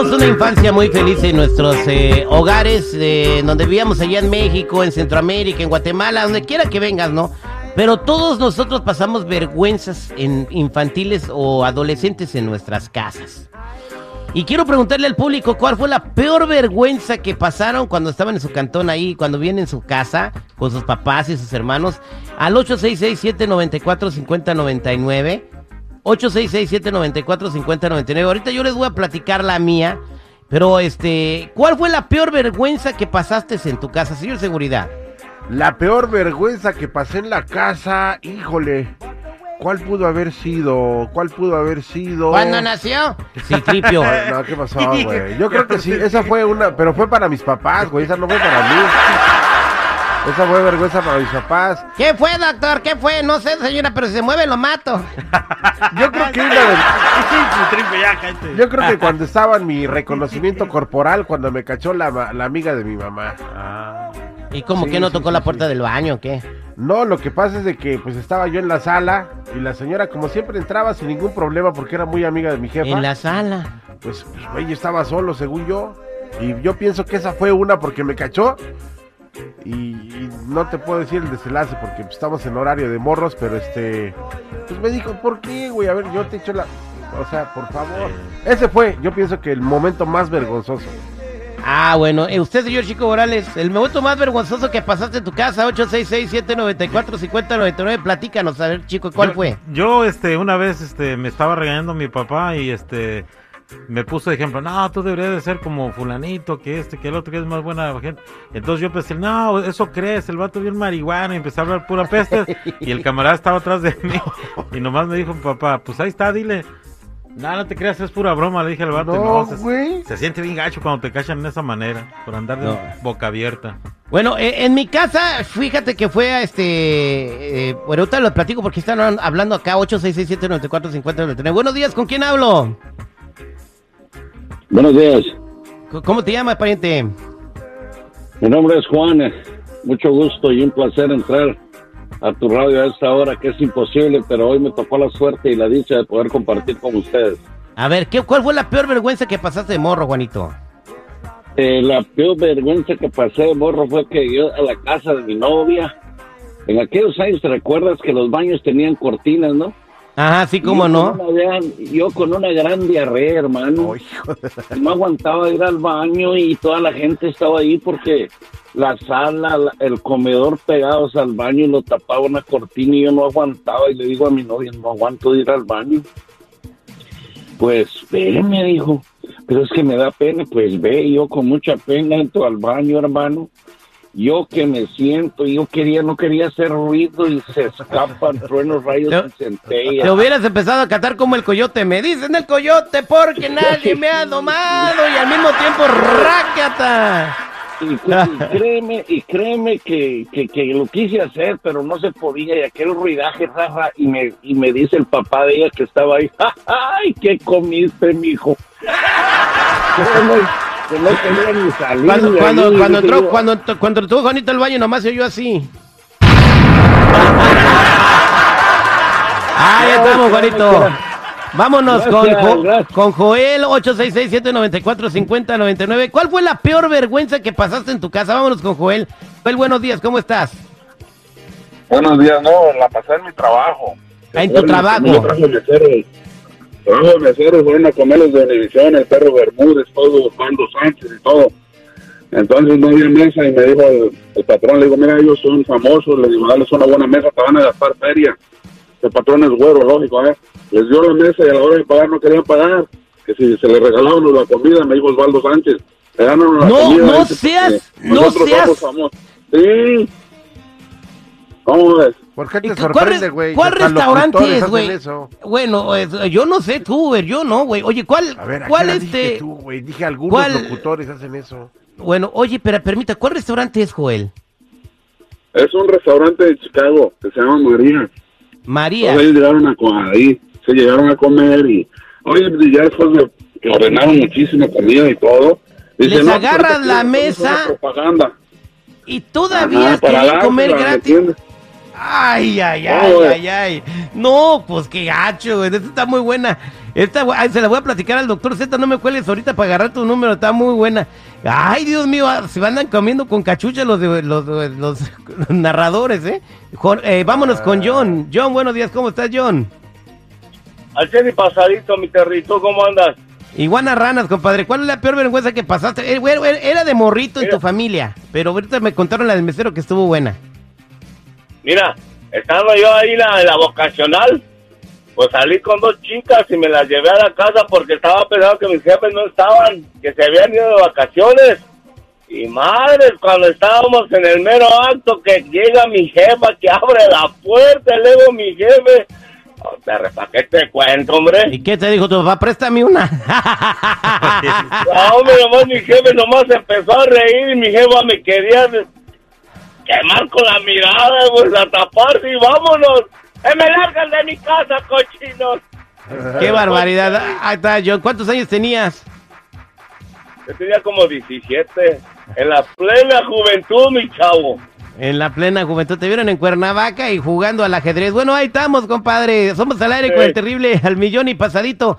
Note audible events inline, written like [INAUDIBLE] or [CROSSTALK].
tuvimos una infancia muy feliz en nuestros eh, hogares, eh, donde vivíamos allá en México, en Centroamérica, en Guatemala, donde quiera que vengas, ¿no? Pero todos nosotros pasamos vergüenzas en infantiles o adolescentes en nuestras casas. Y quiero preguntarle al público cuál fue la peor vergüenza que pasaron cuando estaban en su cantón ahí, cuando vienen en su casa con sus papás y sus hermanos, al 866-794-5099. 866-794-5099. Ahorita yo les voy a platicar la mía, pero este, ¿cuál fue la peor vergüenza que pasaste en tu casa, señor Seguridad? La peor vergüenza que pasé en la casa, híjole. ¿Cuál pudo haber sido? ¿Cuál pudo haber sido? ¿Cuándo nació? Sí, tripio. [LAUGHS] No, ¿qué pasó, güey? Yo creo que sí, esa fue una, pero fue para mis papás, güey, esa no fue para mí. Esa fue vergüenza para mis papás. ¿Qué fue, doctor? ¿Qué fue? No sé, señora, pero si se mueve lo mato. [LAUGHS] Yo creo que una de- [LAUGHS] Yo creo que cuando estaba en mi reconocimiento corporal, cuando me cachó la, ma- la amiga de mi mamá. ¿Y cómo Sí, que no sí, tocó sí, la sí. puerta del baño o qué? No, lo que pasa es de que pues estaba yo en la sala y la señora como siempre entraba sin ningún problema porque era muy amiga de mi jefa. En la sala. Pues, pues güey, yo estaba solo según yo. Y yo pienso que esa fue una porque me cachó. Y, y no te puedo decir el desenlace porque pues, estamos en horario de morros, pero este... Pues me dijo, ¿por qué, güey? A ver, yo te echo la... O sea, por favor. Ese fue, yo pienso que el momento más vergonzoso. Ah, bueno. eh, usted, señor Chico Morales, el momento más vergonzoso que pasaste en tu casa, 866-794-5099. Platícanos, a ver, chico, ¿cuál Yo- fue? Yo, este, una vez, este, me estaba regañando mi papá y, este, me puso de ejemplo, no, tú deberías de ser como fulanito, que este, que el otro, que es más buena gente. Entonces yo pensé, no, eso crees, el vato bien marihuana, y empecé a hablar pura peste, y el camarada estaba atrás de mí, y nomás me dijo, papá, pues ahí está, dile. No, no te creas, es pura broma, le dije al vato. No, No, se, siente bien gacho cuando te cachan de esa manera, por andar de No. boca abierta. Bueno, eh, en mi casa, fíjate que fue a este. Eh, bueno, ahorita lo platico porque están hablando acá, 866-794-5099. Buenos días, ¿con quién hablo? Buenos días, ¿Cómo te llamas, pariente? mi nombre es Juan, mucho gusto y un placer entrar a tu radio a esta hora que es imposible, pero hoy me tocó la suerte y la dicha de poder compartir con ustedes. A ver, ¿qué, ¿cuál fue la peor vergüenza que pasaste de morro, Juanito? Eh, la peor vergüenza que pasé de morro fue que yo a la casa de mi novia, en aquellos años te recuerdas que los baños tenían cortinas, ¿no? Ajá, sí, cómo Yo no. con una yo con una gran diarrea, hermano. No aguantaba ir al baño y toda la gente estaba ahí porque la sala, la- el comedor pegados al baño y lo tapaba una cortina y yo no aguantaba y le digo a mi novia, no aguanto de ir al baño. Pues ve, me dijo, pero es que me da pena, pues ve, yo con mucha pena entro al baño, hermano. Yo que me siento, yo quería, no quería hacer ruido y se escapan truenos, rayos y centellas. Te hubieras empezado a cantar como el coyote. Me dicen el coyote porque nadie me ha domado y al mismo tiempo rácata. Y, y créeme, y créeme que, que, que lo quise hacer, pero no se podía, y aquel ruidaje, raja, y me, y me dice el papá de ella que estaba ahí, ¡ay, qué comiste, mijo! [LAUGHS] Créeme que no quería ni salir. Cuando, de cuando, ahí, cuando entró, yo, cuando, cuando entró Juanito al baño, nomás se oyó así. [LAUGHS] Ah, ya estamos, Juanito. Vámonos con, Gracias, Jo- gracias. con Joel 866-794-5099. ¿Cuál fue la peor vergüenza que pasaste en tu casa? Vámonos con Joel. Joel, buenos días, ¿cómo estás? Buenos días, no, la pasé en mi trabajo. En tu trabajo. Yo trabajo de mesero. Trabajo de mesero, fueron a comer los de Univisión, el perro Bermúdez, todo, Osvaldo Sánchez y todo. Entonces no había mesa y me dijo el, el patrón, le digo, mira, ellos son famosos, le digo, dale una buena mesa, te van a gastar feria. El patrón es güero, lógico, ¿eh? Les dio la mesa y a la hora de pagar no querían pagar. Que si se le regalaban la comida, me dijo Osvaldo Sánchez, le ganaron la No, comida. no seas- no seas- somos famosos. Sí. ¿Cómo ves? ¿Por qué ¿Y te sorprende, cuál, güey? ¿Cuál restaurante es, güey? Bueno, yo no sé tú, güey, yo no, güey. Oye, ¿cuál, A ver, ¿a cuál dije este? tú, güey? Dije algunos ¿Cuál? locutores hacen eso. Bueno, oye, pero permita, ¿cuál restaurante es, Joel? Es un restaurante de Chicago que se llama María. María. Todos ellos llegaron a co- ahí, se llegaron a comer y, oye, y ya después de que ordenaron muchísima comida y todo, dice, Les "No, agarran la mesa propaganda. Y todavía Ajá, para quieren comer dársela, ¿me gratis. Ay, ay, ay, ay, ay. No, pues qué gacho, güey. Esta está muy buena. Esta ay, se la voy a platicar al doctor Z, no me cuelgues ahorita para agarrar tu número, está muy buena. Ay, Dios mío, ah, se andan comiendo con cachucha los, los, los- los [LAUGHS] narradores, ¿eh? Eh, Vámonos con John. John, buenos días, ¿cómo estás, John? Al ser y pasadito, mi territo, ¿cómo andas? Iguana ranas, compadre. ¿Cuál es la peor vergüenza que pasaste? Eh, era- de morrito en tu familia, pero ahorita me contaron la del mesero que estuvo buena. Mira, estando yo ahí en la, la vocacional, pues salí con dos chicas y me las llevé a la casa porque estaba pensando que mis jefes no estaban, que se habían ido de vacaciones. Y madre, cuando estábamos en el mero acto que llega mi jefa, que abre la puerta, y luego mi jefe... ¿Para qué te cuento, hombre? ¿Y qué te dijo tu papá? Préstame una. [LAUGHS] No, hombre, nomás mi jefe nomás empezó a reír y mi jefa me quería quemar con la mirada, pues a taparse y vámonos. ¡Eh, me largan de mi casa, cochinos! qué barbaridad. Ahí está, John. ¿Cuántos años tenías? Yo tenía como 17, en la plena juventud, mi chavo. En la plena juventud. Te vieron en Cuernavaca y jugando al ajedrez. Bueno, ahí estamos, compadre. Somos al aire con el terrible al millón y pasadito.